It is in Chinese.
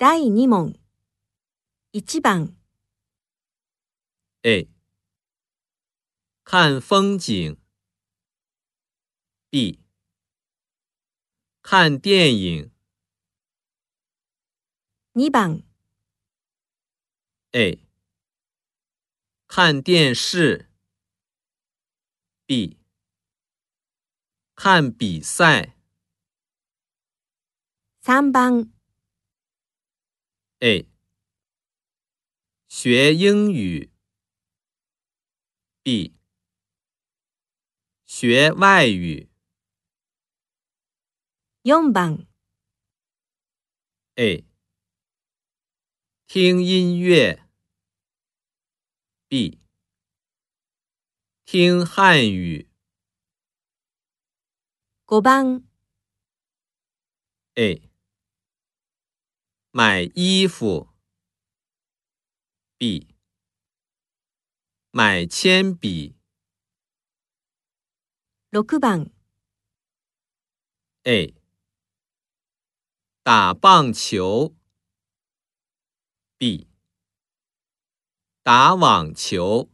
第2問1番 A 看风景 B 看电影2番 A 看电视 B 看比赛3番 A，学英语。B，学外语。四番。A，听音乐。B，听汉语。五番。A。买衣服。B。买铅笔。六番。A。打棒球。B。打网球。